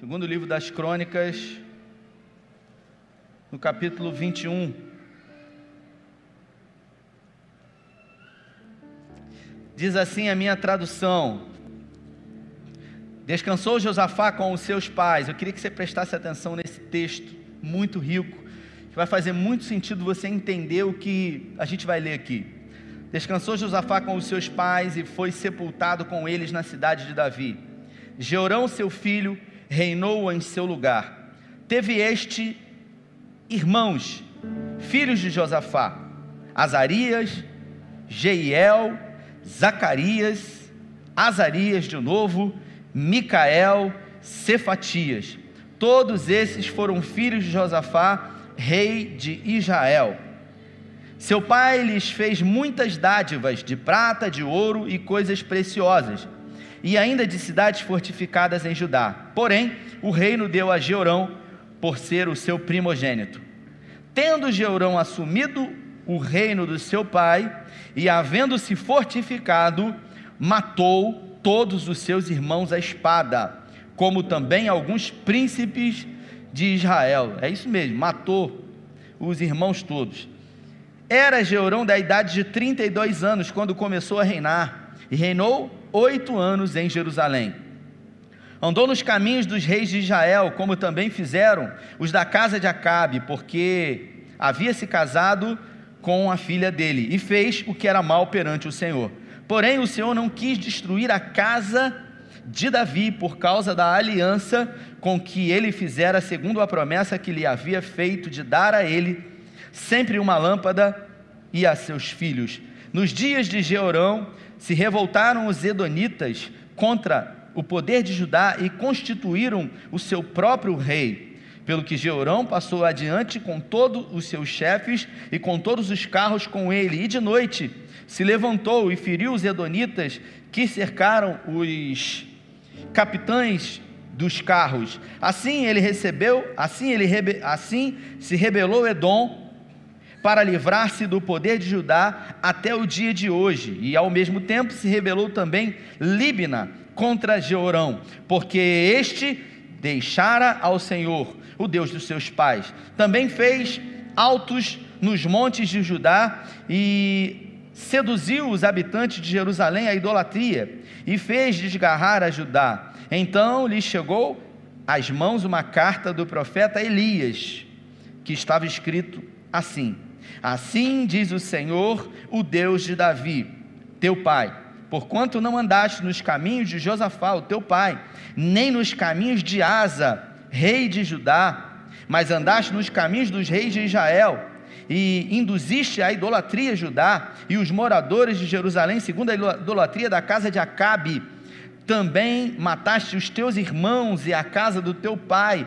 Segundo livro das Crônicas, no capítulo 21. Diz assim a minha tradução: Descansou Josafá com os seus pais. Eu queria que você prestasse atenção nesse texto muito rico, que vai fazer muito sentido você entender o que a gente vai ler aqui. Descansou Josafá com os seus pais e foi sepultado com eles na cidade de Davi. Jeorão, seu filho, reinou em seu lugar. Teve este irmãos, filhos de Josafá: Azarias, Jeiel, Zacarias, Azarias de novo, Micael, Cefatias. Todos esses foram filhos de Josafá, rei de Israel. Seu pai lhes fez muitas dádivas de prata, de ouro e coisas preciosas, e ainda de cidades fortificadas em Judá. Porém, o reino deu a Jeorão por ser o seu primogênito. Tendo Jeorão assumido o reino do seu pai e havendo-se fortificado, matou todos os seus irmãos à espada, como também alguns príncipes de Israel. É isso mesmo, matou os irmãos todos. Era Jeorão da idade de 32 anos quando começou a reinar, e reinou oito anos em Jerusalém. Andou nos caminhos dos reis de Israel, como também fizeram os da casa de Acabe, porque havia se casado com a filha dele, e fez o que era mal perante o Senhor. Porém, o Senhor não quis destruir a casa de Davi por causa da aliança com que ele fizera, segundo a promessa que lhe havia feito de dar a ele sempre uma lâmpada e a seus filhos. Nos dias de Jeorão se revoltaram os edonitas contra o poder de Judá e constituíram o seu próprio rei. Pelo que Jeorão passou adiante com todos os seus chefes e com todos os carros com ele, e de noite se levantou e feriu os edonitas que cercaram os capitães dos carros. Assim ele recebeu, assim ele assim se rebelou Edom para livrar-se do poder de Judá até o dia de hoje, e ao mesmo tempo se rebelou também Líbina contra Jeorão, porque este deixara ao Senhor, o Deus dos seus pais. Também fez altos nos montes de Judá e seduziu os habitantes de Jerusalém à idolatria e fez desgarrar a Judá. Então lhe chegou às mãos uma carta do profeta Elias, que estava escrito assim: Assim diz o Senhor, o Deus de Davi, teu pai, porquanto não andaste nos caminhos de Josafá, o teu pai, nem nos caminhos de Asa, rei de Judá, mas andaste nos caminhos dos reis de Israel e induziste a idolatria Judá e os moradores de Jerusalém, segundo a idolatria da casa de Acabe. Também mataste os teus irmãos e a casa do teu pai,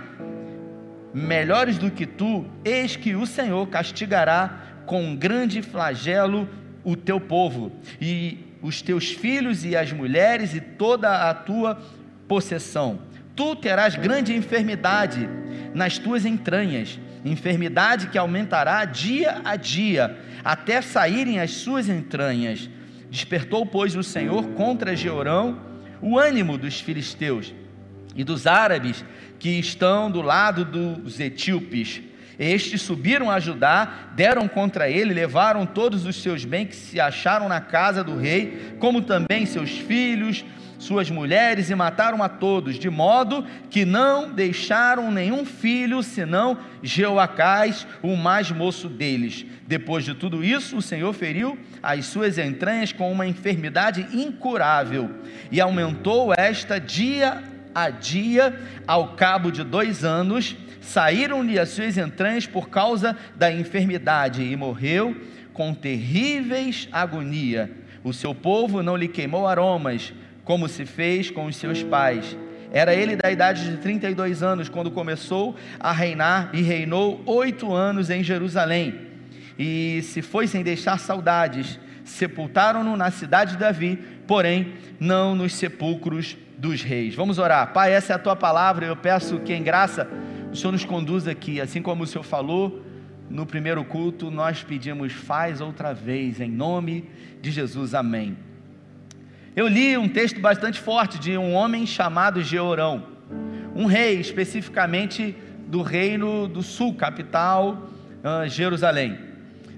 melhores do que tu, eis que o Senhor castigará com grande flagelo o teu povo, e os teus filhos e as mulheres e toda a tua possessão. Tu terás grande enfermidade nas tuas entranhas, enfermidade que aumentará dia a dia, até saírem as suas entranhas. Despertou, pois, o Senhor contra Jeorão o ânimo dos filisteus e dos árabes que estão do lado dos etíopes. Estes subiram a Judá, deram contra ele, levaram todos os seus bens que se acharam na casa do rei, como também seus filhos, suas mulheres e mataram a todos, de modo que não deixaram nenhum filho, senão Jeoacás, o mais moço deles. Depois de tudo isso, o Senhor feriu as suas entranhas com uma enfermidade incurável e aumentou esta dia a dia, ao cabo de dois anos, saíram-lhe as suas entranhas por causa da enfermidade e morreu com terríveis agonia. O seu povo não lhe queimou aromas, como se fez com os seus pais. Era ele da idade de 32 anos quando começou a reinar e reinou oito anos em Jerusalém. E se foi sem deixar saudades, sepultaram-no na cidade de Davi, porém não nos sepulcros dos reis. Vamos orar. Pai, essa é a tua palavra. Eu peço que em graça o Senhor nos conduza aqui, assim como o Senhor falou no primeiro culto, nós pedimos, faz outra vez, em nome de Jesus. Amém. Eu li um texto bastante forte de um homem chamado Georão. um rei, especificamente do reino do sul, capital uh, Jerusalém.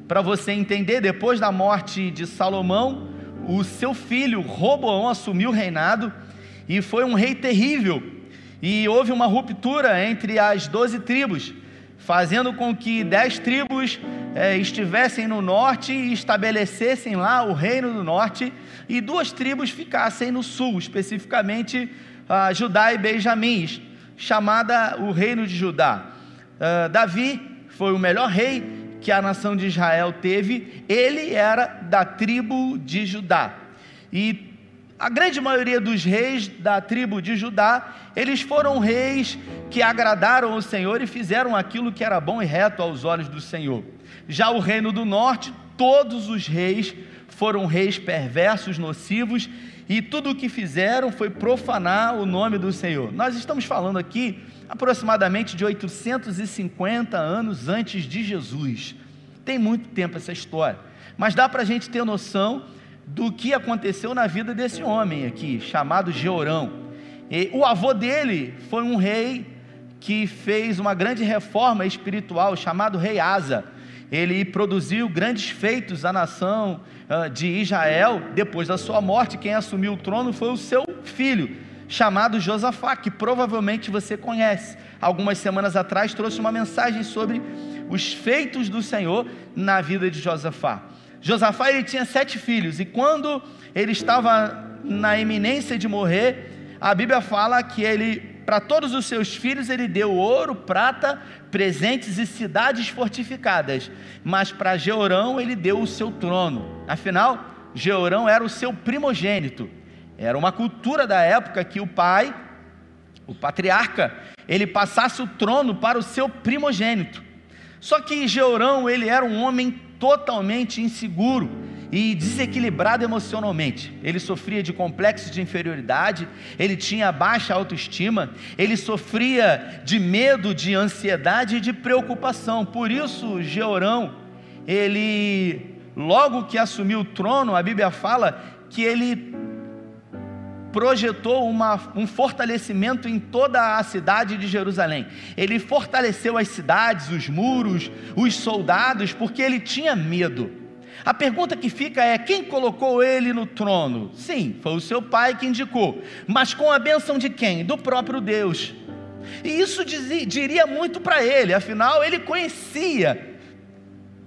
Para você entender, depois da morte de Salomão, o seu filho Roboão assumiu o reinado e foi um rei terrível. E houve uma ruptura entre as doze tribos, fazendo com que dez tribos eh, estivessem no norte e estabelecessem lá o reino do norte, e duas tribos ficassem no sul, especificamente uh, Judá e Benjamim, chamada o reino de Judá. Uh, Davi foi o melhor rei que a nação de Israel teve, ele era da tribo de Judá. E a grande maioria dos reis da tribo de Judá, eles foram reis que agradaram o Senhor e fizeram aquilo que era bom e reto aos olhos do Senhor. Já o reino do norte, todos os reis foram reis perversos, nocivos, e tudo o que fizeram foi profanar o nome do Senhor. Nós estamos falando aqui aproximadamente de 850 anos antes de Jesus. Tem muito tempo essa história, mas dá para a gente ter noção do que aconteceu na vida desse homem aqui, chamado Georão. E o avô dele foi um rei que fez uma grande reforma espiritual, chamado Rei Asa. Ele produziu grandes feitos à nação uh, de Israel. Depois da sua morte, quem assumiu o trono foi o seu filho, chamado Josafá, que provavelmente você conhece. Algumas semanas atrás trouxe uma mensagem sobre os feitos do Senhor na vida de Josafá. Josafá ele tinha sete filhos e quando ele estava na iminência de morrer, a Bíblia fala que ele, para todos os seus filhos, ele deu ouro, prata, presentes e cidades fortificadas, mas para Jeorão ele deu o seu trono. Afinal, Jeorão era o seu primogênito. Era uma cultura da época que o pai, o patriarca, ele passasse o trono para o seu primogênito. Só que Jeorão, ele era um homem totalmente inseguro e desequilibrado emocionalmente. Ele sofria de complexos de inferioridade, ele tinha baixa autoestima, ele sofria de medo, de ansiedade e de preocupação. Por isso, Jeorão, ele logo que assumiu o trono, a Bíblia fala que ele projetou uma, um fortalecimento em toda a cidade de Jerusalém. Ele fortaleceu as cidades, os muros, os soldados, porque ele tinha medo. A pergunta que fica é: quem colocou ele no trono? Sim, foi o seu pai que indicou, mas com a bênção de quem? Do próprio Deus. E isso dizia, diria muito para ele, afinal, ele conhecia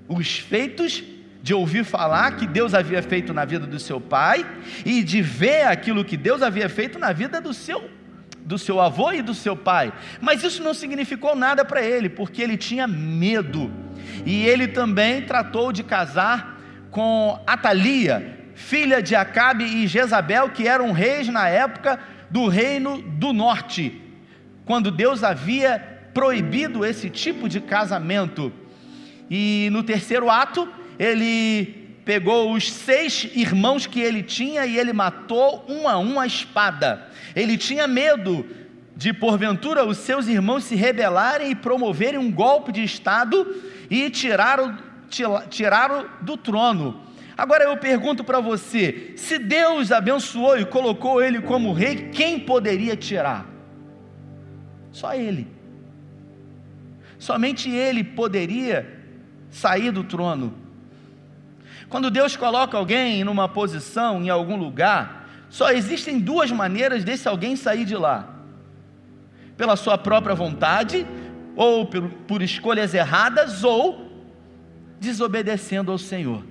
os feitos de ouvir falar que Deus havia feito na vida do seu pai e de ver aquilo que Deus havia feito na vida do seu do seu avô e do seu pai. Mas isso não significou nada para ele, porque ele tinha medo. E ele também tratou de casar com Atalia, filha de Acabe e Jezabel, que eram reis na época do reino do norte, quando Deus havia proibido esse tipo de casamento. E no terceiro ato, ele pegou os seis irmãos que ele tinha e ele matou um a um a espada. Ele tinha medo de, porventura, os seus irmãos se rebelarem e promoverem um golpe de Estado e tiraram, tiraram do trono. Agora eu pergunto para você: se Deus abençoou e colocou ele como rei, quem poderia tirar? Só ele. Somente ele poderia sair do trono. Quando Deus coloca alguém numa posição, em algum lugar, só existem duas maneiras desse alguém sair de lá: pela sua própria vontade, ou por, por escolhas erradas, ou desobedecendo ao Senhor.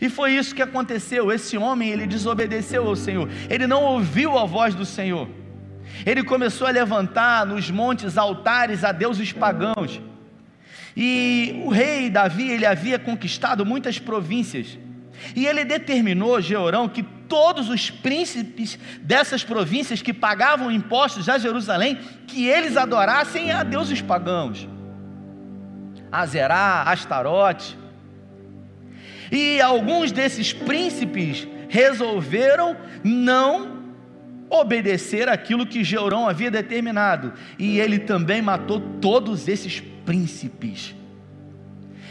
E foi isso que aconteceu. Esse homem, ele desobedeceu ao Senhor. Ele não ouviu a voz do Senhor. Ele começou a levantar nos montes altares a deuses pagãos. E o rei Davi, ele havia conquistado muitas províncias. E ele determinou, Jeorão, que todos os príncipes dessas províncias que pagavam impostos a Jerusalém, que eles adorassem a deuses pagãos. Azerá, Astarote. E alguns desses príncipes resolveram não obedecer aquilo que Jeurão havia determinado, e ele também matou todos esses príncipes.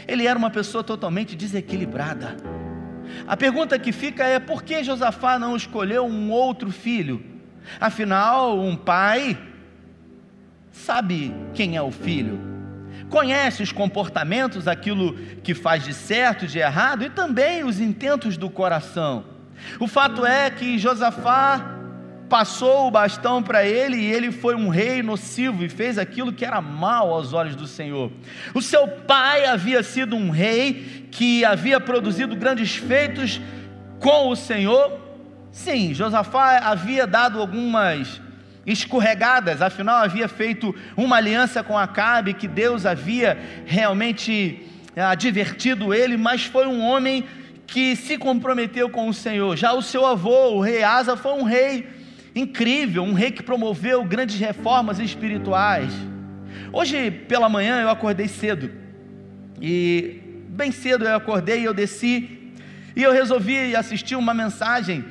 Ele era uma pessoa totalmente desequilibrada. A pergunta que fica é: por que Josafá não escolheu um outro filho? Afinal, um pai sabe quem é o filho, conhece os comportamentos, aquilo que faz de certo, de errado e também os intentos do coração. O fato é que Josafá passou o bastão para ele e ele foi um rei nocivo e fez aquilo que era mal aos olhos do Senhor. O seu pai havia sido um rei que havia produzido grandes feitos com o Senhor. Sim, Josafá havia dado algumas escorregadas, afinal havia feito uma aliança com Acabe que Deus havia realmente eh, advertido ele, mas foi um homem que se comprometeu com o Senhor. Já o seu avô, o rei Asa, foi um rei incrível, um rei que promoveu grandes reformas espirituais. Hoje pela manhã eu acordei cedo e bem cedo eu acordei e eu desci e eu resolvi assistir uma mensagem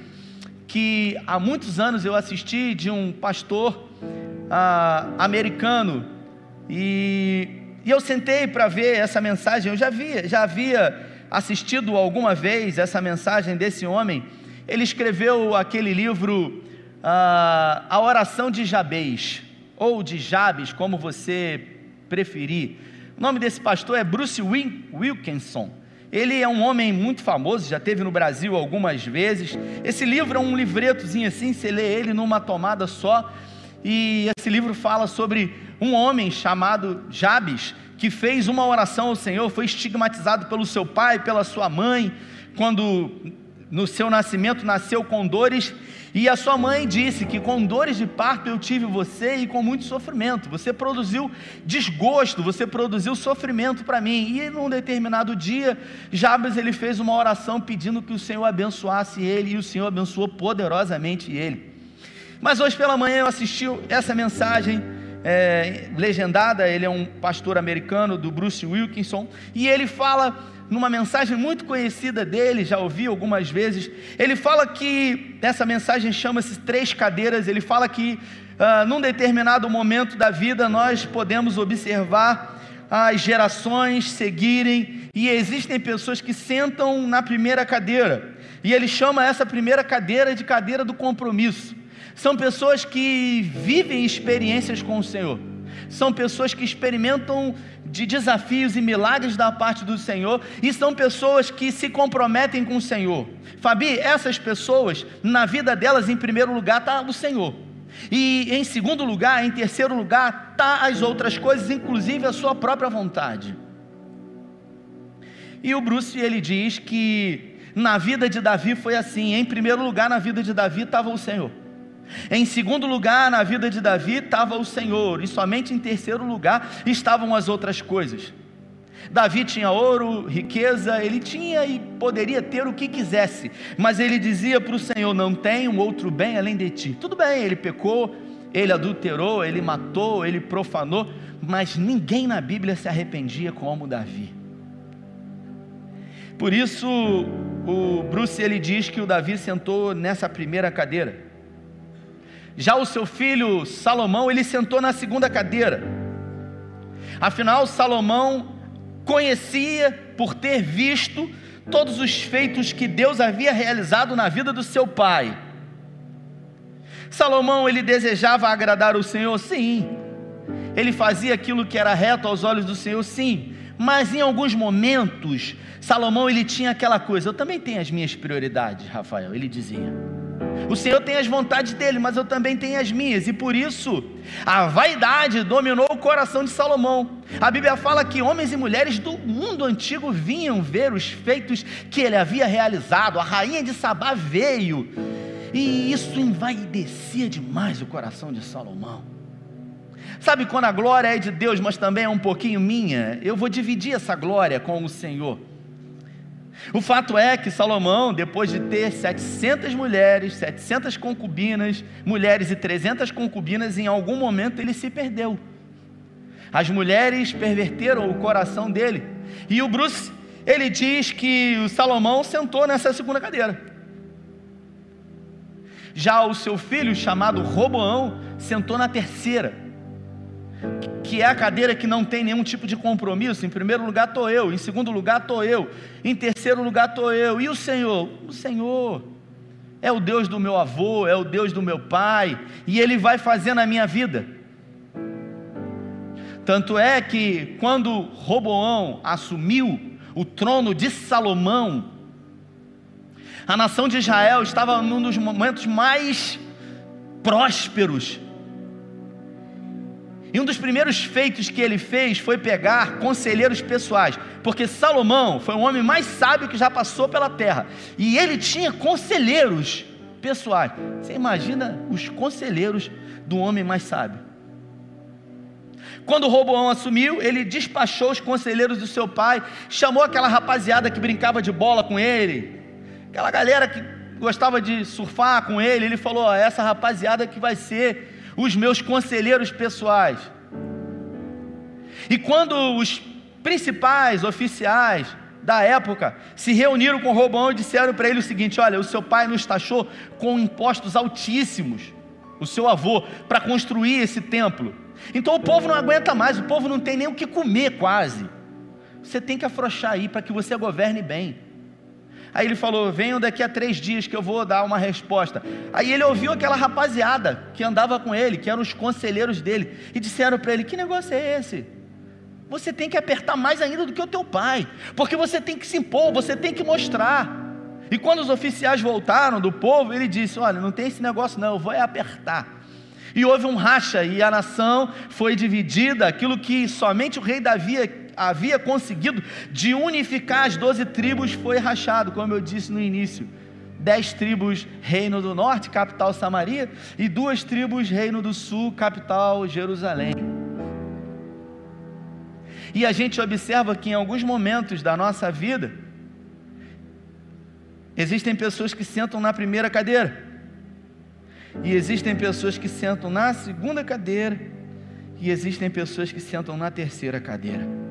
que há muitos anos eu assisti de um pastor ah, americano e, e eu sentei para ver essa mensagem. Eu já havia, já havia assistido alguma vez essa mensagem desse homem. Ele escreveu aquele livro ah, A Oração de Jabez ou de Jabes, como você preferir. O nome desse pastor é Bruce Wilkinson. Ele é um homem muito famoso, já teve no Brasil algumas vezes. Esse livro é um livretozinho assim, você lê ele numa tomada só. E esse livro fala sobre um homem chamado Jabes, que fez uma oração ao Senhor, foi estigmatizado pelo seu pai, pela sua mãe, quando no seu nascimento nasceu com dores e a sua mãe disse que com dores de parto eu tive você e com muito sofrimento. Você produziu desgosto, você produziu sofrimento para mim. E num determinado dia, Jabes ele fez uma oração pedindo que o Senhor abençoasse ele e o Senhor abençoou poderosamente ele. Mas hoje pela manhã eu assisti essa mensagem é, legendada. Ele é um pastor americano do Bruce Wilkinson e ele fala numa mensagem muito conhecida dele, já ouvi algumas vezes. Ele fala que, essa mensagem chama-se Três Cadeiras. Ele fala que, uh, num determinado momento da vida, nós podemos observar as gerações seguirem, e existem pessoas que sentam na primeira cadeira, e ele chama essa primeira cadeira de cadeira do compromisso. São pessoas que vivem experiências com o Senhor são pessoas que experimentam de desafios e milagres da parte do Senhor e são pessoas que se comprometem com o Senhor. Fabi, essas pessoas, na vida delas, em primeiro lugar está o Senhor. E em segundo lugar, em terceiro lugar, está as outras coisas, inclusive a sua própria vontade. E o Bruce ele diz que na vida de Davi foi assim. Em primeiro lugar, na vida de Davi estava o Senhor. Em segundo lugar, na vida de Davi estava o Senhor, e somente em terceiro lugar estavam as outras coisas. Davi tinha ouro, riqueza, ele tinha e poderia ter o que quisesse, mas ele dizia para o Senhor: Não tenho outro bem além de ti. Tudo bem, ele pecou, ele adulterou, ele matou, ele profanou, mas ninguém na Bíblia se arrependia como Davi. Por isso, o Bruce ele diz que o Davi sentou nessa primeira cadeira. Já o seu filho Salomão, ele sentou na segunda cadeira. Afinal, Salomão conhecia por ter visto todos os feitos que Deus havia realizado na vida do seu pai. Salomão, ele desejava agradar o Senhor, sim. Ele fazia aquilo que era reto aos olhos do Senhor, sim. Mas em alguns momentos, Salomão ele tinha aquela coisa, eu também tenho as minhas prioridades, Rafael, ele dizia. O Senhor tem as vontades dele, mas eu também tenho as minhas, e por isso a vaidade dominou o coração de Salomão. A Bíblia fala que homens e mulheres do mundo antigo vinham ver os feitos que ele havia realizado. A rainha de Sabá veio, e isso envaidecia demais o coração de Salomão. Sabe quando a glória é de Deus, mas também é um pouquinho minha? Eu vou dividir essa glória com o Senhor. O fato é que Salomão, depois de ter 700 mulheres, 700 concubinas, mulheres e 300 concubinas, em algum momento ele se perdeu. As mulheres perverteram o coração dele. E o Bruce, ele diz que o Salomão sentou nessa segunda cadeira. Já o seu filho, chamado Roboão, sentou na terceira que é a cadeira que não tem nenhum tipo de compromisso. Em primeiro lugar estou eu, em segundo lugar estou eu, em terceiro lugar estou eu. E o Senhor? O Senhor é o Deus do meu avô, é o Deus do meu pai, e Ele vai fazer na minha vida. Tanto é que quando Roboão assumiu o trono de Salomão, a nação de Israel estava num dos momentos mais prósperos. E um dos primeiros feitos que ele fez foi pegar conselheiros pessoais, porque Salomão foi o homem mais sábio que já passou pela terra, e ele tinha conselheiros pessoais. Você imagina os conselheiros do homem mais sábio? Quando Roboão assumiu, ele despachou os conselheiros do seu pai, chamou aquela rapaziada que brincava de bola com ele, aquela galera que gostava de surfar com ele. Ele falou: essa rapaziada que vai ser os meus conselheiros pessoais. E quando os principais oficiais da época se reuniram com Roboão e disseram para ele o seguinte: Olha, o seu pai nos taxou com impostos altíssimos, o seu avô, para construir esse templo. Então o povo não aguenta mais, o povo não tem nem o que comer quase. Você tem que afrouxar aí para que você governe bem. Aí ele falou: Venham daqui a três dias que eu vou dar uma resposta. Aí ele ouviu aquela rapaziada que andava com ele, que eram os conselheiros dele, e disseram para ele: Que negócio é esse? Você tem que apertar mais ainda do que o teu pai, porque você tem que se impor, você tem que mostrar. E quando os oficiais voltaram do povo, ele disse: Olha, não tem esse negócio, não, eu vou é apertar. E houve um racha, e a nação foi dividida, aquilo que somente o rei Davi havia conseguido de unificar as doze tribos foi rachado, como eu disse no início. Dez tribos, reino do norte, capital Samaria, e duas tribos, reino do sul, capital Jerusalém. E a gente observa que em alguns momentos da nossa vida, existem pessoas que sentam na primeira cadeira, e existem pessoas que sentam na segunda cadeira, e existem pessoas que sentam na terceira cadeira.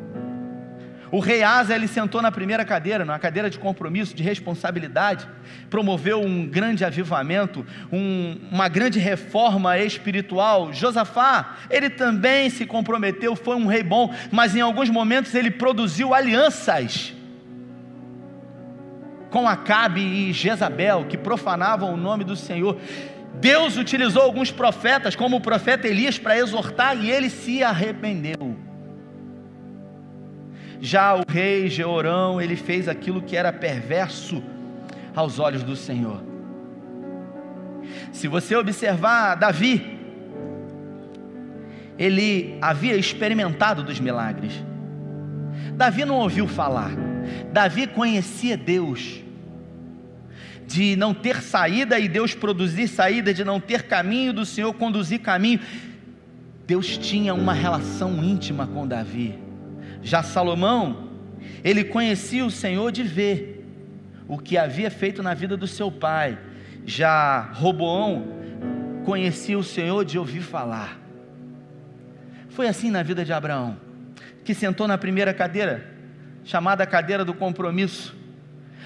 O rei Asa, ele sentou na primeira cadeira, na cadeira de compromisso, de responsabilidade, promoveu um grande avivamento, um, uma grande reforma espiritual. Josafá, ele também se comprometeu, foi um rei bom, mas em alguns momentos ele produziu alianças com Acabe e Jezabel, que profanavam o nome do Senhor. Deus utilizou alguns profetas, como o profeta Elias, para exortar e ele se arrependeu. Já o rei Jeorão, ele fez aquilo que era perverso aos olhos do Senhor. Se você observar Davi, ele havia experimentado dos milagres. Davi não ouviu falar. Davi conhecia Deus de não ter saída e Deus produzir saída, de não ter caminho, do Senhor conduzir caminho. Deus tinha uma relação íntima com Davi. Já Salomão, ele conhecia o Senhor de ver o que havia feito na vida do seu pai. Já Roboão conhecia o Senhor de ouvir falar. Foi assim na vida de Abraão, que sentou na primeira cadeira, chamada cadeira do compromisso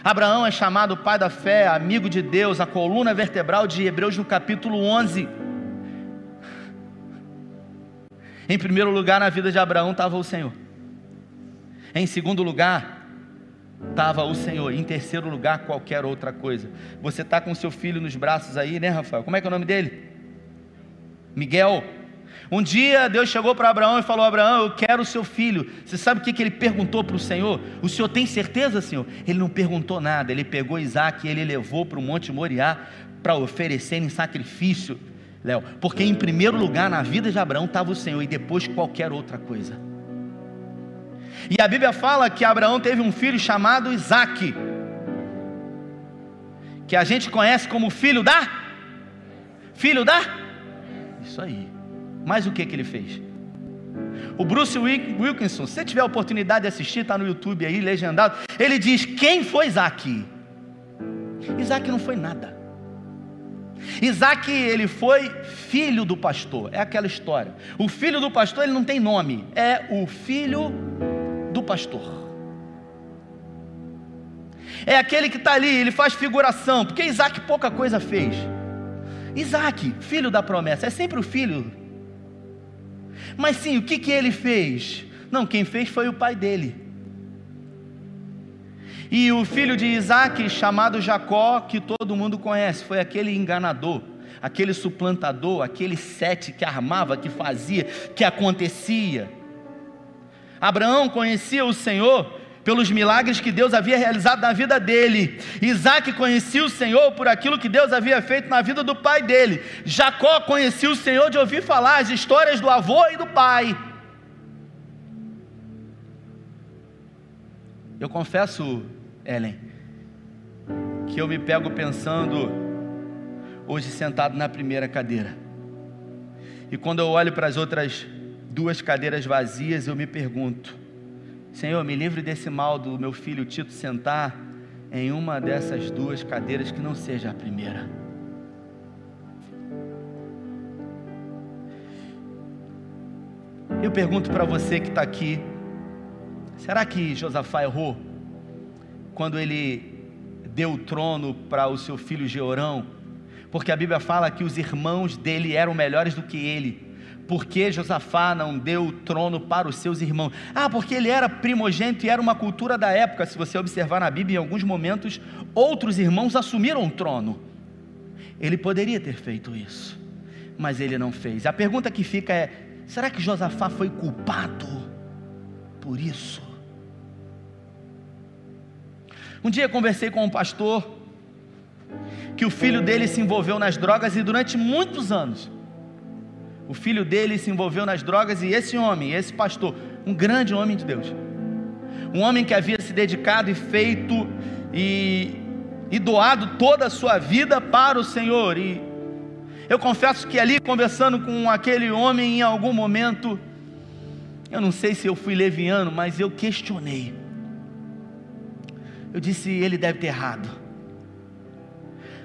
Abraão é chamado pai da fé, amigo de Deus, a coluna vertebral de Hebreus no capítulo 11. Em primeiro lugar, na vida de Abraão estava o Senhor. Em segundo lugar, estava o Senhor. Em terceiro lugar, qualquer outra coisa. Você está com seu filho nos braços aí, né, Rafael? Como é que é o nome dele? Miguel. Um dia Deus chegou para Abraão e falou: Abraão, eu quero o seu filho. Você sabe o que, que ele perguntou para o Senhor? O Senhor tem certeza, Senhor? Ele não perguntou nada. Ele pegou Isaac e ele levou para o Monte Moriá para oferecer em sacrifício, Léo. Porque em primeiro lugar na vida de Abraão estava o Senhor e depois qualquer outra coisa. E a Bíblia fala que Abraão teve um filho chamado Isaac, que a gente conhece como filho da. Filho da? Isso aí. Mas o que, que ele fez? O Bruce Wilkinson, se você tiver a oportunidade de assistir, está no YouTube aí, legendado. Ele diz: Quem foi Isaac? Isaac não foi nada. Isaac, ele foi filho do pastor, é aquela história. O filho do pastor, ele não tem nome, é o filho pastor. É aquele que está ali, ele faz figuração, porque Isaac pouca coisa fez. Isaac, filho da promessa, é sempre o filho mas sim, o que, que ele fez? Não, quem fez foi o pai dele. E o filho de Isaac, chamado Jacó, que todo mundo conhece, foi aquele enganador, aquele suplantador, aquele sete que armava, que fazia, que acontecia. Abraão conhecia o Senhor pelos milagres que Deus havia realizado na vida dele. Isaac conhecia o Senhor por aquilo que Deus havia feito na vida do pai dele. Jacó conhecia o Senhor de ouvir falar as histórias do avô e do pai. Eu confesso, Ellen, que eu me pego pensando hoje sentado na primeira cadeira. E quando eu olho para as outras duas cadeiras vazias, eu me pergunto: Senhor, me livre desse mal do meu filho Tito sentar em uma dessas duas cadeiras que não seja a primeira. Eu pergunto para você que está aqui: será que Josafá errou quando ele deu o trono para o seu filho Georão? Porque a Bíblia fala que os irmãos dele eram melhores do que ele. Por que Josafá não deu o trono para os seus irmãos? Ah, porque ele era primogênito e era uma cultura da época. Se você observar na Bíblia, em alguns momentos, outros irmãos assumiram o trono. Ele poderia ter feito isso, mas ele não fez. A pergunta que fica é: será que Josafá foi culpado por isso? Um dia conversei com um pastor que o filho dele se envolveu nas drogas e durante muitos anos o filho dele se envolveu nas drogas e esse homem, esse pastor, um grande homem de Deus, um homem que havia se dedicado e feito e, e doado toda a sua vida para o Senhor. E eu confesso que ali conversando com aquele homem em algum momento, eu não sei se eu fui leviano, mas eu questionei. Eu disse: ele deve ter errado.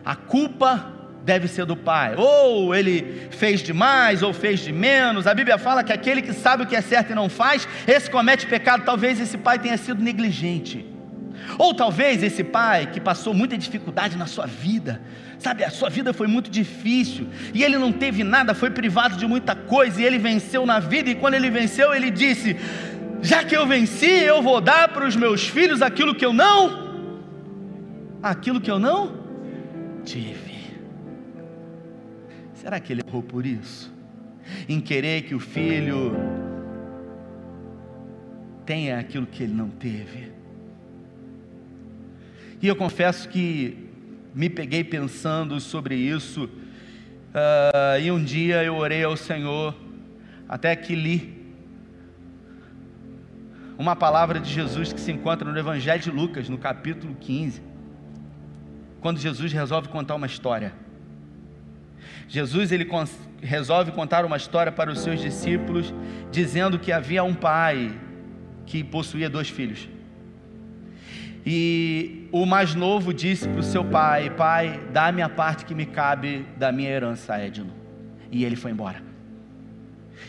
A culpa deve ser do pai. Ou ele fez demais ou fez de menos. A Bíblia fala que aquele que sabe o que é certo e não faz, esse comete pecado. Talvez esse pai tenha sido negligente. Ou talvez esse pai que passou muita dificuldade na sua vida, sabe, a sua vida foi muito difícil e ele não teve nada, foi privado de muita coisa e ele venceu na vida. E quando ele venceu, ele disse: Já que eu venci, eu vou dar para os meus filhos aquilo que eu não, aquilo que eu não tive. Será que ele errou por isso? Em querer que o filho tenha aquilo que ele não teve. E eu confesso que me peguei pensando sobre isso, uh, e um dia eu orei ao Senhor, até que li uma palavra de Jesus que se encontra no Evangelho de Lucas, no capítulo 15, quando Jesus resolve contar uma história. Jesus ele resolve contar uma história para os seus discípulos, dizendo que havia um pai que possuía dois filhos. E o mais novo disse para o seu pai: Pai, dá-me a parte que me cabe da minha herança, Edno. E ele foi embora.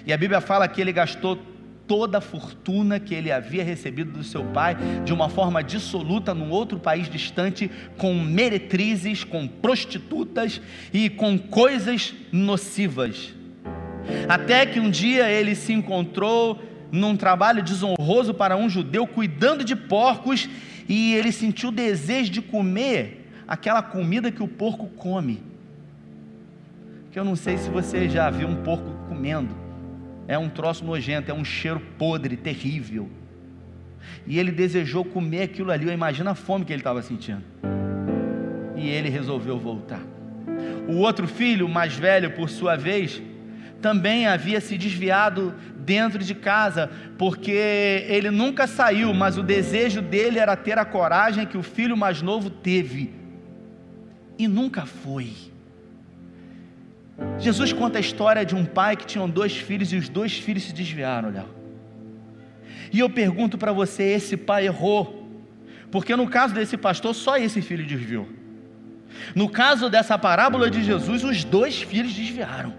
E a Bíblia fala que ele gastou toda a fortuna que ele havia recebido do seu pai de uma forma dissoluta num outro país distante, com meretrizes, com prostitutas e com coisas nocivas. Até que um dia ele se encontrou num trabalho desonroso para um judeu cuidando de porcos e ele sentiu desejo de comer aquela comida que o porco come. Que eu não sei se você já viu um porco comendo é um troço nojento, é um cheiro podre, terrível. E ele desejou comer aquilo ali, imagina a fome que ele estava sentindo. E ele resolveu voltar. O outro filho, mais velho, por sua vez, também havia se desviado dentro de casa, porque ele nunca saiu, mas o desejo dele era ter a coragem que o filho mais novo teve, e nunca foi. Jesus conta a história de um pai que tinha dois filhos e os dois filhos se desviaram, Léo. E eu pergunto para você: esse pai errou? Porque no caso desse pastor, só esse filho desviou. No caso dessa parábola de Jesus, os dois filhos desviaram.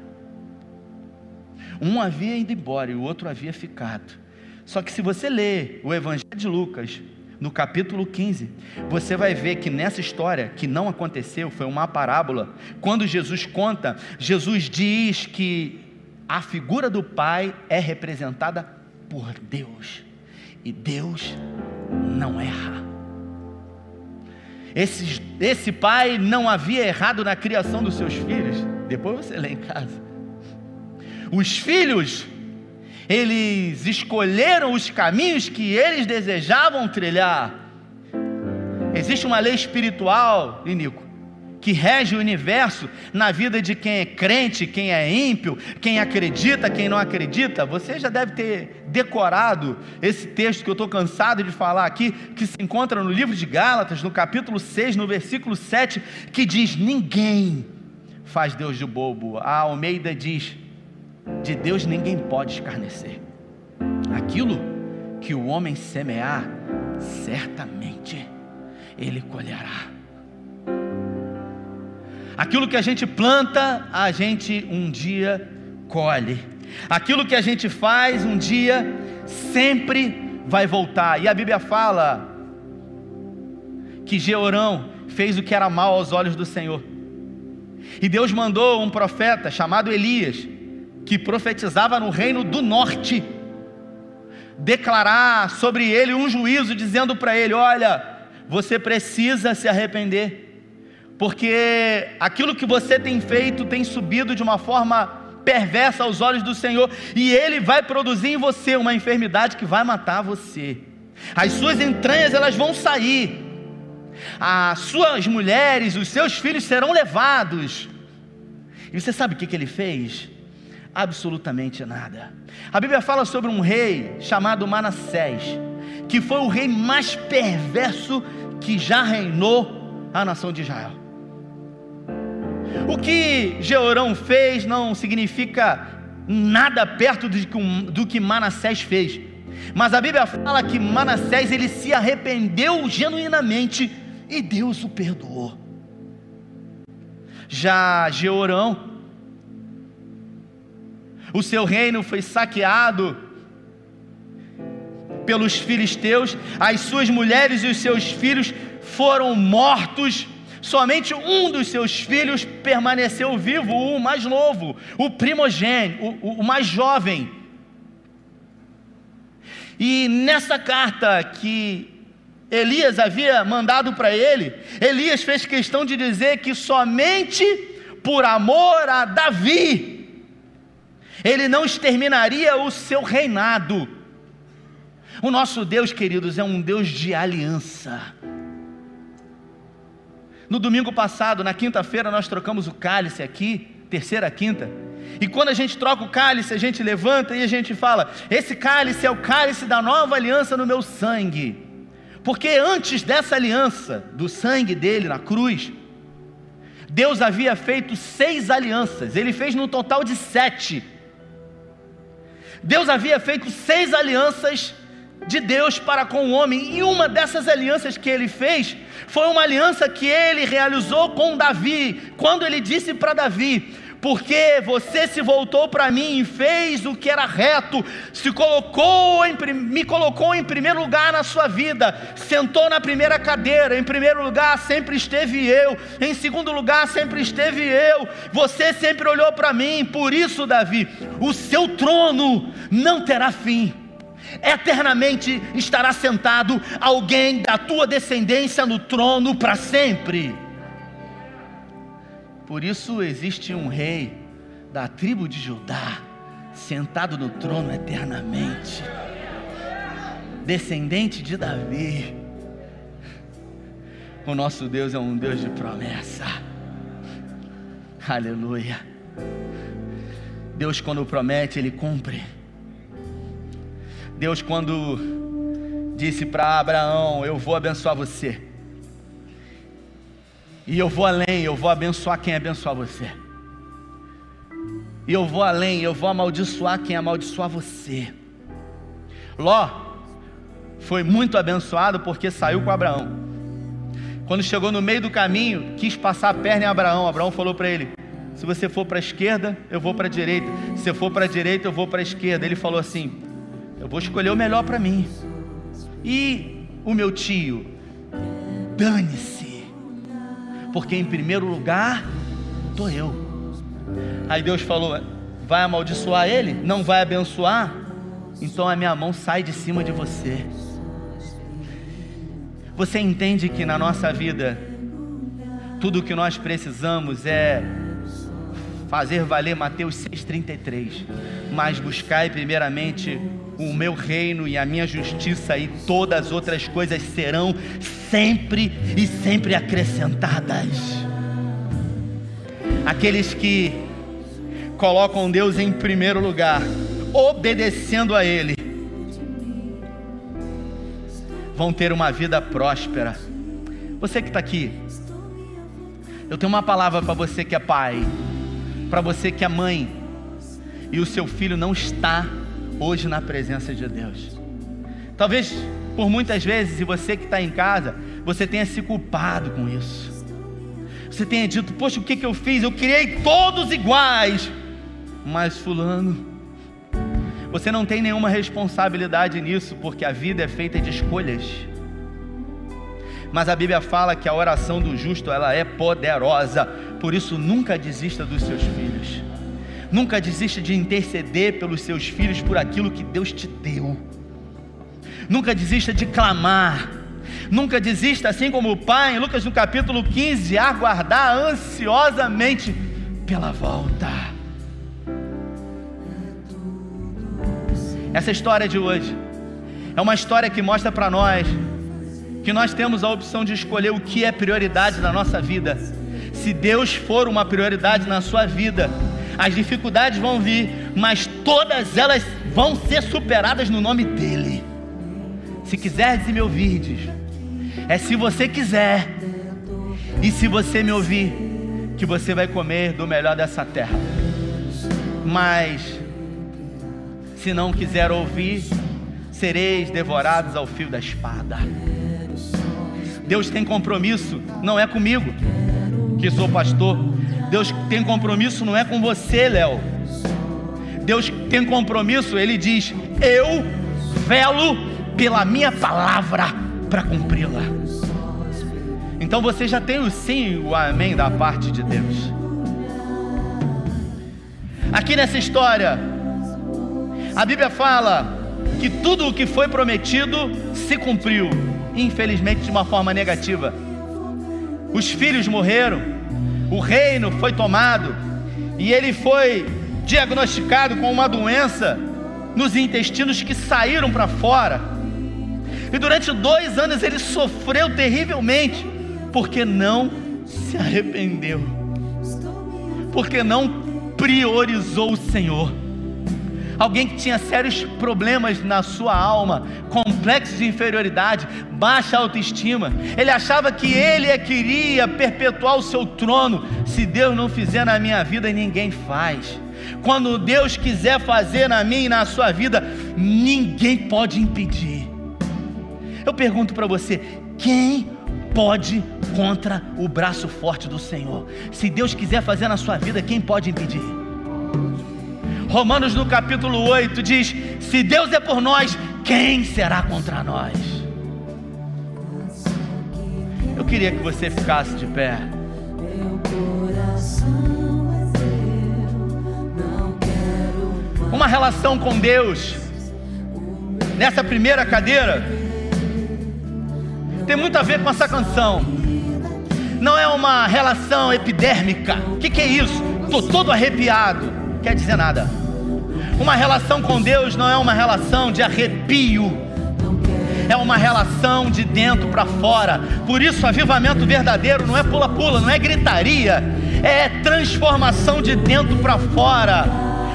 Um havia ido embora e o outro havia ficado. Só que se você ler o Evangelho de Lucas, no capítulo 15, você vai ver que nessa história, que não aconteceu, foi uma parábola, quando Jesus conta, Jesus diz que a figura do Pai é representada por Deus, e Deus não erra. Esse, esse pai não havia errado na criação dos seus filhos, depois você lê em casa. Os filhos eles escolheram os caminhos que eles desejavam trilhar. Existe uma lei espiritual, Nico, que rege o universo na vida de quem é crente, quem é ímpio, quem acredita, quem não acredita. Você já deve ter decorado esse texto que eu estou cansado de falar aqui, que se encontra no livro de Gálatas, no capítulo 6, no versículo 7, que diz: Ninguém faz Deus de bobo. A Almeida diz: De Deus ninguém pode escarnecer. Aquilo que o homem semear, certamente ele colherá. Aquilo que a gente planta, a gente um dia colhe. Aquilo que a gente faz, um dia sempre vai voltar. E a Bíblia fala que Georão fez o que era mal aos olhos do Senhor. E Deus mandou um profeta chamado Elias, que profetizava no reino do norte, declarar sobre ele um juízo, dizendo para ele: Olha, você precisa se arrepender porque aquilo que você tem feito tem subido de uma forma perversa aos olhos do Senhor, e Ele vai produzir em você uma enfermidade que vai matar você. As suas entranhas elas vão sair, as suas mulheres, os seus filhos serão levados. E você sabe o que, que ele fez? Absolutamente nada. A Bíblia fala sobre um rei chamado Manassés, que foi o rei mais perverso que já reinou a nação de Israel. O que Jeorão fez não significa nada perto do que Manassés fez. Mas a Bíblia fala que Manassés ele se arrependeu genuinamente e Deus o perdoou. Já Jeorão, o seu reino foi saqueado pelos filisteus, as suas mulheres e os seus filhos foram mortos somente um dos seus filhos permaneceu vivo, o mais novo, o primogênito, o, o mais jovem. E nessa carta que Elias havia mandado para ele, Elias fez questão de dizer que somente por amor a Davi, ele não exterminaria o seu reinado. O nosso Deus, queridos, é um Deus de aliança. No domingo passado, na quinta-feira, nós trocamos o cálice aqui, terceira quinta. E quando a gente troca o cálice, a gente levanta e a gente fala: Esse cálice é o cálice da nova aliança no meu sangue. Porque antes dessa aliança, do sangue dele na cruz, Deus havia feito seis alianças, ele fez no total de sete. Deus havia feito seis alianças de Deus para com o homem, e uma dessas alianças que ele fez foi uma aliança que ele realizou com Davi, quando ele disse para Davi: porque você se voltou para mim e fez o que era reto, se colocou em, me colocou em primeiro lugar na sua vida, sentou na primeira cadeira, em primeiro lugar sempre esteve eu, em segundo lugar sempre esteve eu, você sempre olhou para mim, por isso, Davi, o seu trono não terá fim eternamente estará sentado alguém da tua descendência no trono para sempre. Por isso existe um rei da tribo de Judá, sentado no trono eternamente, descendente de Davi. O nosso Deus é um Deus de promessa. Aleluia. Deus, quando promete, Ele cumpre. Deus, quando disse para Abraão: Eu vou abençoar você, e eu vou além, eu vou abençoar quem abençoar você, e eu vou além, eu vou amaldiçoar quem amaldiçoar você. Ló foi muito abençoado porque saiu com Abraão. Quando chegou no meio do caminho, quis passar a perna em Abraão. Abraão falou para ele: Se você for para a esquerda, eu vou para a direita. Se for para a direita, eu vou para a esquerda. Ele falou assim: eu vou escolher o melhor para mim. E o meu tio, dane-se, porque em primeiro lugar estou eu. Aí Deus falou: vai amaldiçoar ele? Não vai abençoar? Então a minha mão sai de cima de você. Você entende que na nossa vida, tudo o que nós precisamos é fazer valer Mateus 6,33. Mas buscai primeiramente o meu reino e a minha justiça, e todas as outras coisas serão sempre e sempre acrescentadas. Aqueles que colocam Deus em primeiro lugar, obedecendo a Ele, vão ter uma vida próspera. Você que está aqui, eu tenho uma palavra para você que é pai, para você que é mãe, e o seu filho não está hoje na presença de Deus. Talvez por muitas vezes, e você que está em casa, você tenha se culpado com isso. Você tenha dito, poxa, o que, que eu fiz? Eu criei todos iguais. Mas fulano, você não tem nenhuma responsabilidade nisso, porque a vida é feita de escolhas. Mas a Bíblia fala que a oração do justo ela é poderosa. Por isso nunca desista dos seus filhos. Nunca desista de interceder pelos seus filhos por aquilo que Deus te deu. Nunca desista de clamar. Nunca desista, assim como o pai, em Lucas no capítulo 15, de aguardar ansiosamente pela volta. Essa história de hoje é uma história que mostra para nós que nós temos a opção de escolher o que é prioridade na nossa vida. Se Deus for uma prioridade na sua vida, as dificuldades vão vir, mas todas elas vão ser superadas no nome dEle. Se quiserdes e me ouvirdes, é se você quiser e se você me ouvir, que você vai comer do melhor dessa terra. Mas, se não quiser ouvir, sereis devorados ao fio da espada. Deus tem compromisso, não é comigo, que sou pastor. Deus tem compromisso, não é com você, Léo. Deus tem compromisso, Ele diz: Eu velo pela minha palavra para cumpri-la. Então você já tem o sim e o amém da parte de Deus. Aqui nessa história, a Bíblia fala que tudo o que foi prometido se cumpriu, infelizmente de uma forma negativa. Os filhos morreram, o reino foi tomado e ele foi diagnosticado com uma doença nos intestinos que saíram para fora. E durante dois anos ele sofreu terrivelmente, porque não se arrependeu, porque não priorizou o Senhor. Alguém que tinha sérios problemas na sua alma, complexos de inferioridade, baixa autoestima. Ele achava que ele é queria perpetuar o seu trono. Se Deus não fizer na minha vida, ninguém faz. Quando Deus quiser fazer na minha e na sua vida, ninguém pode impedir. Eu pergunto para você: quem pode contra o braço forte do Senhor? Se Deus quiser fazer na sua vida, quem pode impedir? Romanos no capítulo 8 diz: Se Deus é por nós, quem será contra nós? Eu queria que você ficasse de pé. Uma relação com Deus, nessa primeira cadeira, tem muito a ver com essa canção. Não é uma relação epidérmica. O que, que é isso? Estou todo arrepiado. Quer dizer nada. Uma relação com Deus não é uma relação de arrepio, é uma relação de dentro para fora. Por isso, avivamento verdadeiro não é pula-pula, não é gritaria, é transformação de dentro para fora.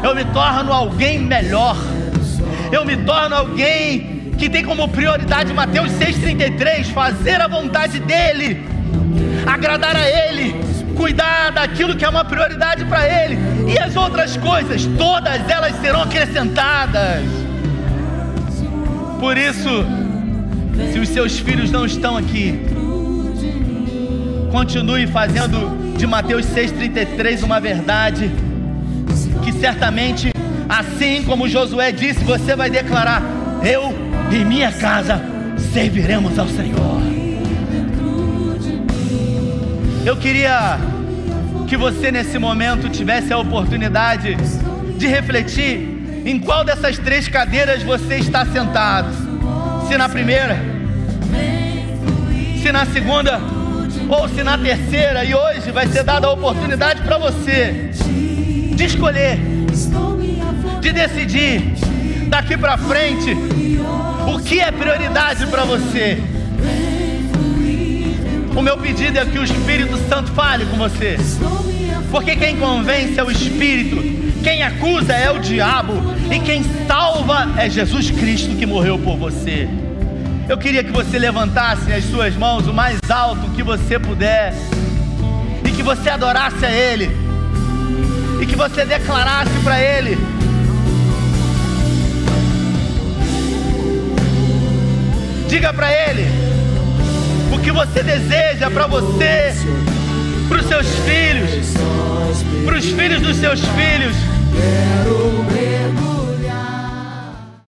Eu me torno alguém melhor, eu me torno alguém que tem como prioridade Mateus 6,33: fazer a vontade dEle, agradar a Ele, cuidar daquilo que é uma prioridade para Ele, e as outras coisas, todas elas serão acrescentadas. Por isso, se os seus filhos não estão aqui, continue fazendo de Mateus 6,33 uma verdade, que certamente, assim como Josué disse, você vai declarar: Eu e minha casa serviremos ao Senhor. Eu queria que você nesse momento tivesse a oportunidade de refletir em qual dessas três cadeiras você está sentado. Se na primeira, se na segunda ou se na terceira, e hoje vai ser dada a oportunidade para você de escolher, de decidir daqui para frente o que é prioridade para você. O meu pedido é que o Espírito Santo fale com você. Porque quem convence é o Espírito, quem acusa é o diabo, e quem salva é Jesus Cristo que morreu por você. Eu queria que você levantasse as suas mãos o mais alto que você puder, e que você adorasse a Ele, e que você declarasse para Ele: Diga para Ele que você deseja para você, para os seus filhos, para os filhos dos seus filhos.